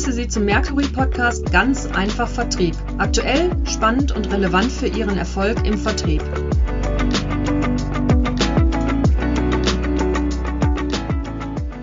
begrüße Sie zum Mercury Podcast Ganz einfach Vertrieb. Aktuell, spannend und relevant für Ihren Erfolg im Vertrieb.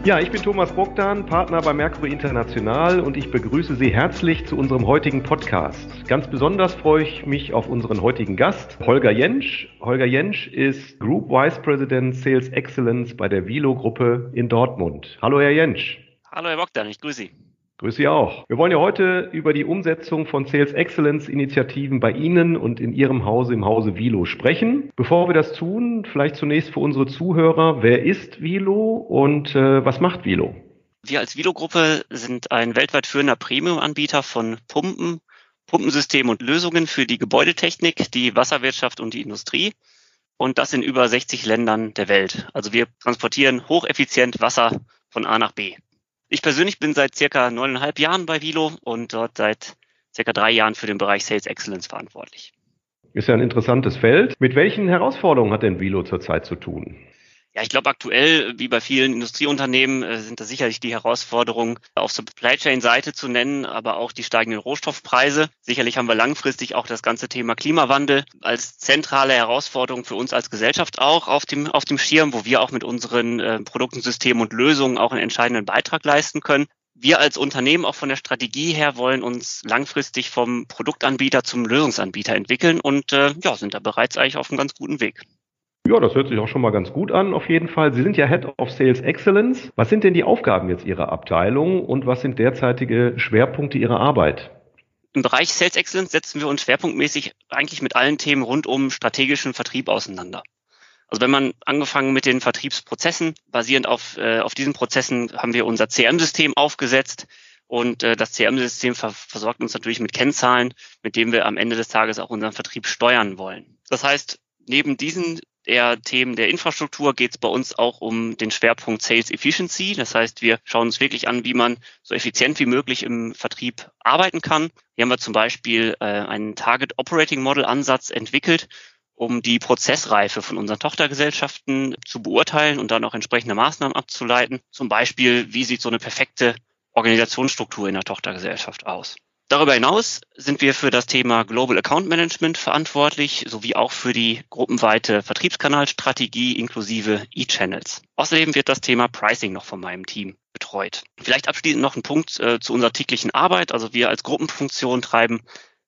Ja, ich bin Thomas Bogdan, Partner bei Mercury International und ich begrüße Sie herzlich zu unserem heutigen Podcast. Ganz besonders freue ich mich auf unseren heutigen Gast, Holger Jentsch. Holger Jentsch ist Group Vice President Sales Excellence bei der Vilo Gruppe in Dortmund. Hallo, Herr Jentsch. Hallo, Herr Bogdan, ich grüße Sie. Grüße Sie auch. Wir wollen ja heute über die Umsetzung von Sales Excellence Initiativen bei Ihnen und in Ihrem Hause, im Hause Vilo sprechen. Bevor wir das tun, vielleicht zunächst für unsere Zuhörer, wer ist Vilo und äh, was macht Vilo? Wir als Vilo-Gruppe sind ein weltweit führender Premium-Anbieter von Pumpen, Pumpensystemen und Lösungen für die Gebäudetechnik, die Wasserwirtschaft und die Industrie. Und das in über 60 Ländern der Welt. Also wir transportieren hocheffizient Wasser von A nach B. Ich persönlich bin seit circa neuneinhalb Jahren bei Vilo und dort seit circa drei Jahren für den Bereich Sales Excellence verantwortlich. Ist ja ein interessantes Feld. Mit welchen Herausforderungen hat denn Vilo zurzeit zu tun? Ja, ich glaube aktuell, wie bei vielen Industrieunternehmen, äh, sind da sicherlich die Herausforderungen auf Supply Chain Seite zu nennen, aber auch die steigenden Rohstoffpreise. Sicherlich haben wir langfristig auch das ganze Thema Klimawandel als zentrale Herausforderung für uns als Gesellschaft auch auf dem, auf dem Schirm, wo wir auch mit unseren äh, Produkten, Systemen und Lösungen auch einen entscheidenden Beitrag leisten können. Wir als Unternehmen auch von der Strategie her wollen uns langfristig vom Produktanbieter zum Lösungsanbieter entwickeln und äh, ja, sind da bereits eigentlich auf einem ganz guten Weg. Ja, das hört sich auch schon mal ganz gut an, auf jeden Fall. Sie sind ja Head of Sales Excellence. Was sind denn die Aufgaben jetzt Ihrer Abteilung und was sind derzeitige Schwerpunkte Ihrer Arbeit? Im Bereich Sales Excellence setzen wir uns schwerpunktmäßig eigentlich mit allen Themen rund um strategischen Vertrieb auseinander. Also wenn man angefangen mit den Vertriebsprozessen, basierend auf, äh, auf diesen Prozessen haben wir unser CRM-System aufgesetzt und äh, das CRM-System ver versorgt uns natürlich mit Kennzahlen, mit denen wir am Ende des Tages auch unseren Vertrieb steuern wollen. Das heißt, neben diesen eher Themen der Infrastruktur geht es bei uns auch um den Schwerpunkt Sales Efficiency. Das heißt, wir schauen uns wirklich an, wie man so effizient wie möglich im Vertrieb arbeiten kann. Hier haben wir zum Beispiel äh, einen Target Operating Model Ansatz entwickelt, um die Prozessreife von unseren Tochtergesellschaften zu beurteilen und dann auch entsprechende Maßnahmen abzuleiten. Zum Beispiel, wie sieht so eine perfekte Organisationsstruktur in der Tochtergesellschaft aus? Darüber hinaus sind wir für das Thema Global Account Management verantwortlich, sowie auch für die gruppenweite Vertriebskanalstrategie inklusive E-Channels. Außerdem wird das Thema Pricing noch von meinem Team betreut. Vielleicht abschließend noch ein Punkt äh, zu unserer täglichen Arbeit. Also wir als Gruppenfunktion treiben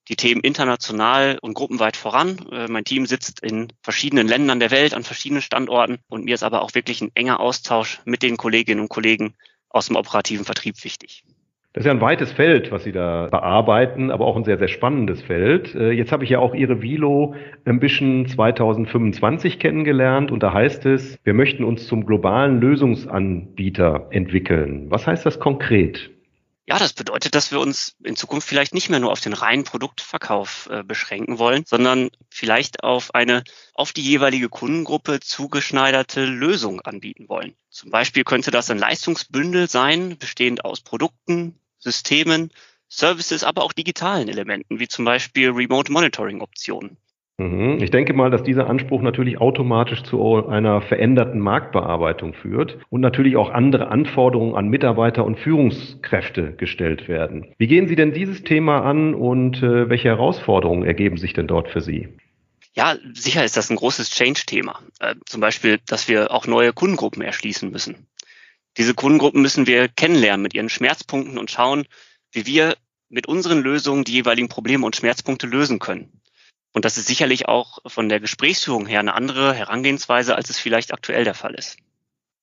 die Themen international und gruppenweit voran. Äh, mein Team sitzt in verschiedenen Ländern der Welt, an verschiedenen Standorten und mir ist aber auch wirklich ein enger Austausch mit den Kolleginnen und Kollegen aus dem operativen Vertrieb wichtig. Das ist ja ein weites Feld, was Sie da bearbeiten, aber auch ein sehr, sehr spannendes Feld. Äh, jetzt habe ich ja auch Ihre Vilo Ambition 2025 kennengelernt und da heißt es, wir möchten uns zum globalen Lösungsanbieter entwickeln. Was heißt das konkret? Ja, das bedeutet, dass wir uns in Zukunft vielleicht nicht mehr nur auf den reinen Produktverkauf äh, beschränken wollen, sondern vielleicht auf eine auf die jeweilige Kundengruppe zugeschneiderte Lösung anbieten wollen. Zum Beispiel könnte das ein Leistungsbündel sein, bestehend aus Produkten, Systemen, Services, aber auch digitalen Elementen, wie zum Beispiel Remote Monitoring Optionen. Mhm. Ich denke mal, dass dieser Anspruch natürlich automatisch zu einer veränderten Marktbearbeitung führt und natürlich auch andere Anforderungen an Mitarbeiter und Führungskräfte gestellt werden. Wie gehen Sie denn dieses Thema an und äh, welche Herausforderungen ergeben sich denn dort für Sie? Ja, sicher ist das ein großes Change-Thema. Äh, zum Beispiel, dass wir auch neue Kundengruppen erschließen müssen. Diese Kundengruppen müssen wir kennenlernen mit ihren Schmerzpunkten und schauen, wie wir mit unseren Lösungen die jeweiligen Probleme und Schmerzpunkte lösen können. Und das ist sicherlich auch von der Gesprächsführung her eine andere Herangehensweise, als es vielleicht aktuell der Fall ist.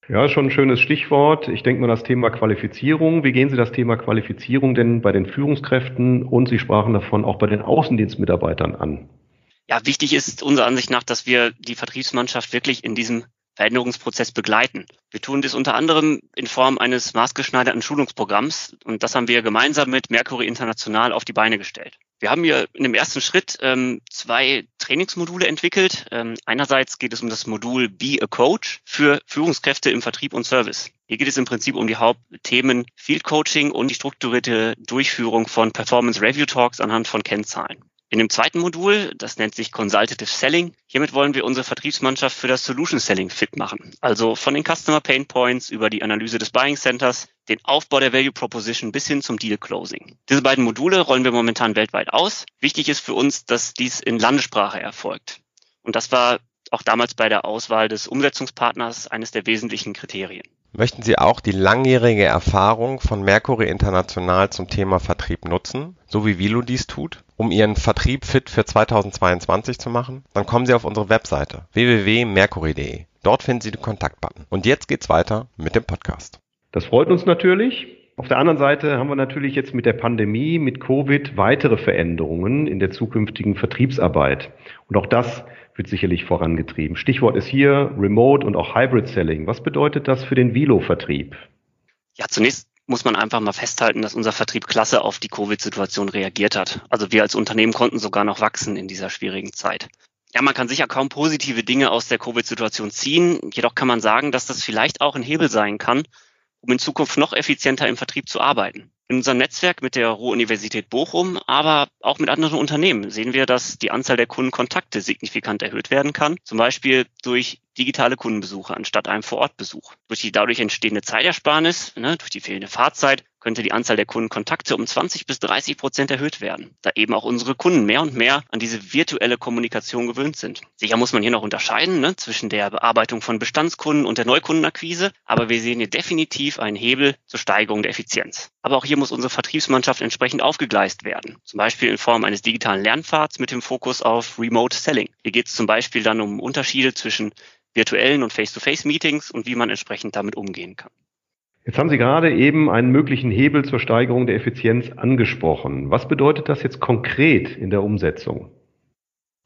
Ja, schon ein schönes Stichwort. Ich denke mal das Thema Qualifizierung. Wie gehen Sie das Thema Qualifizierung denn bei den Führungskräften und Sie sprachen davon auch bei den Außendienstmitarbeitern an? Ja, wichtig ist unserer Ansicht nach, dass wir die Vertriebsmannschaft wirklich in diesem Veränderungsprozess begleiten. Wir tun das unter anderem in Form eines maßgeschneiderten Schulungsprogramms und das haben wir gemeinsam mit Mercury International auf die Beine gestellt. Wir haben hier in dem ersten Schritt ähm, zwei Trainingsmodule entwickelt. Ähm, einerseits geht es um das Modul Be a Coach für Führungskräfte im Vertrieb und Service. Hier geht es im Prinzip um die Hauptthemen Field Coaching und die strukturierte Durchführung von Performance Review Talks anhand von Kennzahlen. In dem zweiten Modul, das nennt sich Consultative Selling, hiermit wollen wir unsere Vertriebsmannschaft für das Solution Selling fit machen. Also von den Customer Pain Points über die Analyse des Buying Centers, den Aufbau der Value Proposition bis hin zum Deal Closing. Diese beiden Module rollen wir momentan weltweit aus. Wichtig ist für uns, dass dies in Landessprache erfolgt. Und das war auch damals bei der Auswahl des Umsetzungspartners eines der wesentlichen Kriterien. Möchten Sie auch die langjährige Erfahrung von Mercury International zum Thema Vertrieb nutzen, so wie Vilo dies tut, um Ihren Vertrieb fit für 2022 zu machen? Dann kommen Sie auf unsere Webseite www.mercury.de. Dort finden Sie den Kontaktbutton. Und jetzt geht's weiter mit dem Podcast. Das freut uns natürlich. Auf der anderen Seite haben wir natürlich jetzt mit der Pandemie, mit Covid weitere Veränderungen in der zukünftigen Vertriebsarbeit. Und auch das wird sicherlich vorangetrieben. Stichwort ist hier Remote und auch Hybrid Selling. Was bedeutet das für den Vilo-Vertrieb? Ja, zunächst muss man einfach mal festhalten, dass unser Vertrieb klasse auf die Covid-Situation reagiert hat. Also wir als Unternehmen konnten sogar noch wachsen in dieser schwierigen Zeit. Ja, man kann sicher kaum positive Dinge aus der Covid-Situation ziehen. Jedoch kann man sagen, dass das vielleicht auch ein Hebel sein kann, um in Zukunft noch effizienter im Vertrieb zu arbeiten. In unserem Netzwerk mit der Ruhr-Universität Bochum, aber auch mit anderen Unternehmen sehen wir, dass die Anzahl der Kundenkontakte signifikant erhöht werden kann, zum Beispiel durch digitale Kundenbesuche anstatt einem Vorortbesuch. Durch die dadurch entstehende Zeitersparnis, ne, durch die fehlende Fahrzeit, könnte die Anzahl der Kundenkontakte um 20 bis 30 Prozent erhöht werden, da eben auch unsere Kunden mehr und mehr an diese virtuelle Kommunikation gewöhnt sind. Sicher muss man hier noch unterscheiden ne, zwischen der Bearbeitung von Bestandskunden und der Neukundenakquise, aber wir sehen hier definitiv einen Hebel zur Steigerung der Effizienz. Aber auch hier muss unsere Vertriebsmannschaft entsprechend aufgegleist werden, zum Beispiel in Form eines digitalen Lernpfads mit dem Fokus auf Remote Selling. Hier geht es zum Beispiel dann um Unterschiede zwischen virtuellen und Face-to-Face-Meetings und wie man entsprechend damit umgehen kann. Jetzt haben Sie gerade eben einen möglichen Hebel zur Steigerung der Effizienz angesprochen. Was bedeutet das jetzt konkret in der Umsetzung?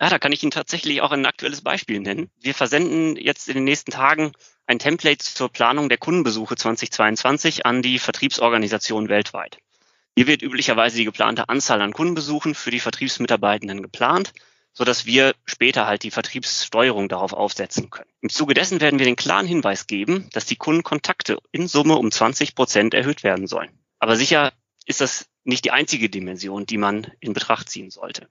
Ja, da kann ich Ihnen tatsächlich auch ein aktuelles Beispiel nennen. Wir versenden jetzt in den nächsten Tagen ein Template zur Planung der Kundenbesuche 2022 an die Vertriebsorganisationen weltweit. Hier wird üblicherweise die geplante Anzahl an Kundenbesuchen für die Vertriebsmitarbeitenden geplant so dass wir später halt die Vertriebssteuerung darauf aufsetzen können. Im Zuge dessen werden wir den klaren Hinweis geben, dass die Kundenkontakte in Summe um 20 Prozent erhöht werden sollen. Aber sicher ist das nicht die einzige Dimension, die man in Betracht ziehen sollte.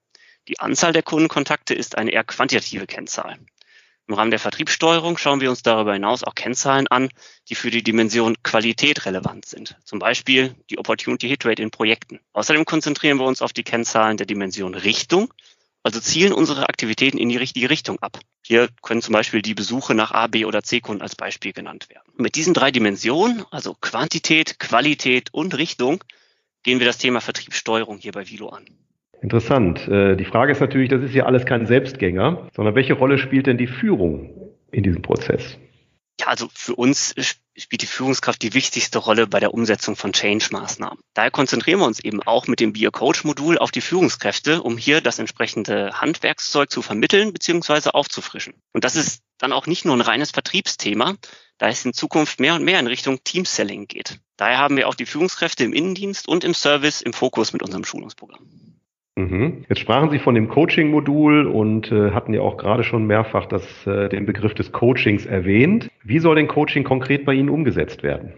Die Anzahl der Kundenkontakte ist eine eher quantitative Kennzahl. Im Rahmen der Vertriebssteuerung schauen wir uns darüber hinaus auch Kennzahlen an, die für die Dimension Qualität relevant sind. Zum Beispiel die Opportunity Hit Rate in Projekten. Außerdem konzentrieren wir uns auf die Kennzahlen der Dimension Richtung also zielen unsere Aktivitäten in die richtige Richtung ab. Hier können zum Beispiel die Besuche nach A, B oder C-Kunden als Beispiel genannt werden. Mit diesen drei Dimensionen, also Quantität, Qualität und Richtung, gehen wir das Thema Vertriebssteuerung hier bei Vilo an. Interessant. Äh, die Frage ist natürlich, das ist ja alles kein Selbstgänger, sondern welche Rolle spielt denn die Führung in diesem Prozess? Ja, also für uns spielt die Führungskraft die wichtigste Rolle bei der Umsetzung von Change-Maßnahmen. Daher konzentrieren wir uns eben auch mit dem Bio-Coach-Modul auf die Führungskräfte, um hier das entsprechende Handwerkszeug zu vermitteln bzw. aufzufrischen. Und das ist dann auch nicht nur ein reines Vertriebsthema, da es in Zukunft mehr und mehr in Richtung Team-Selling geht. Daher haben wir auch die Führungskräfte im Innendienst und im Service im Fokus mit unserem Schulungsprogramm. Mhm. Jetzt sprachen Sie von dem Coaching-Modul und äh, hatten ja auch gerade schon mehrfach das, äh, den Begriff des Coachings erwähnt. Wie soll denn Coaching konkret bei Ihnen umgesetzt werden?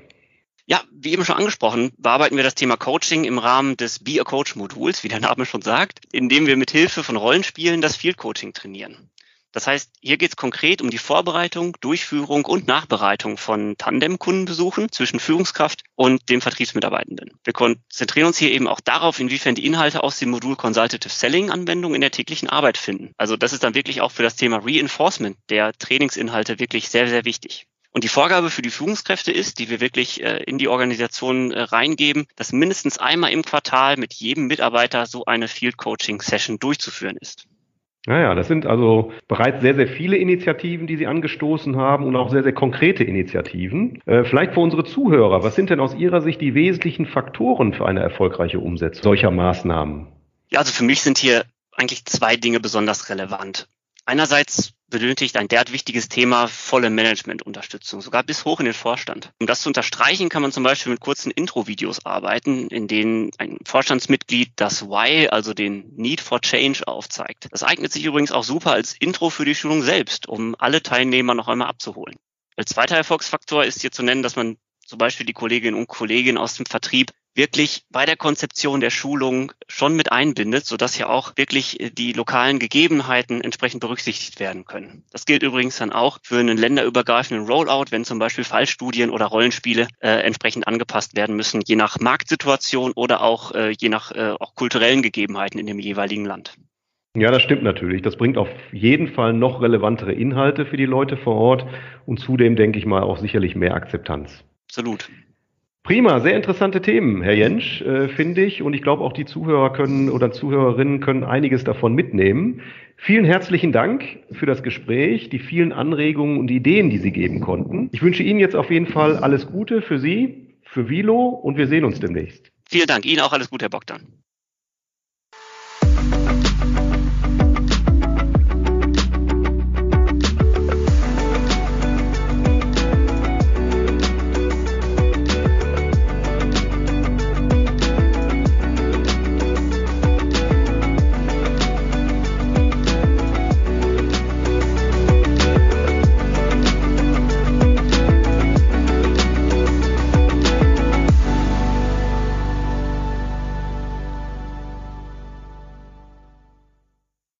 Ja, wie eben schon angesprochen, bearbeiten wir das Thema Coaching im Rahmen des Be a Coach Moduls, wie der Name schon sagt, indem wir mit Hilfe von Rollenspielen das Field Coaching trainieren. Das heißt, hier geht es konkret um die Vorbereitung, Durchführung und Nachbereitung von Tandem-Kundenbesuchen zwischen Führungskraft und dem Vertriebsmitarbeitenden. Wir konzentrieren uns hier eben auch darauf, inwiefern die Inhalte aus dem Modul Consultative Selling Anwendung in der täglichen Arbeit finden. Also das ist dann wirklich auch für das Thema Reinforcement der Trainingsinhalte wirklich sehr, sehr wichtig. Und die Vorgabe für die Führungskräfte ist, die wir wirklich äh, in die Organisation äh, reingeben, dass mindestens einmal im Quartal mit jedem Mitarbeiter so eine Field Coaching Session durchzuführen ist. Naja, das sind also bereits sehr, sehr viele Initiativen, die Sie angestoßen haben und auch sehr, sehr konkrete Initiativen. Äh, vielleicht für unsere Zuhörer, was sind denn aus Ihrer Sicht die wesentlichen Faktoren für eine erfolgreiche Umsetzung solcher Maßnahmen? Ja, also für mich sind hier eigentlich zwei Dinge besonders relevant. Einerseits benötigt ein derart wichtiges Thema volle Managementunterstützung, sogar bis hoch in den Vorstand. Um das zu unterstreichen, kann man zum Beispiel mit kurzen Intro-Videos arbeiten, in denen ein Vorstandsmitglied das Why, also den Need for Change aufzeigt. Das eignet sich übrigens auch super als Intro für die Schulung selbst, um alle Teilnehmer noch einmal abzuholen. Als zweiter Erfolgsfaktor ist hier zu nennen, dass man zum Beispiel die Kolleginnen und Kollegen aus dem Vertrieb wirklich bei der Konzeption der Schulung schon mit einbindet, sodass ja auch wirklich die lokalen Gegebenheiten entsprechend berücksichtigt werden können. Das gilt übrigens dann auch für einen länderübergreifenden Rollout, wenn zum Beispiel Fallstudien oder Rollenspiele äh, entsprechend angepasst werden müssen, je nach Marktsituation oder auch äh, je nach äh, auch kulturellen Gegebenheiten in dem jeweiligen Land. Ja, das stimmt natürlich. Das bringt auf jeden Fall noch relevantere Inhalte für die Leute vor Ort und zudem, denke ich mal, auch sicherlich mehr Akzeptanz. Absolut. Prima, sehr interessante Themen, Herr Jentsch, äh, finde ich. Und ich glaube, auch die Zuhörer können oder Zuhörerinnen können einiges davon mitnehmen. Vielen herzlichen Dank für das Gespräch, die vielen Anregungen und Ideen, die Sie geben konnten. Ich wünsche Ihnen jetzt auf jeden Fall alles Gute für Sie, für Vilo und wir sehen uns demnächst. Vielen Dank. Ihnen auch alles Gute, Herr Bogdan.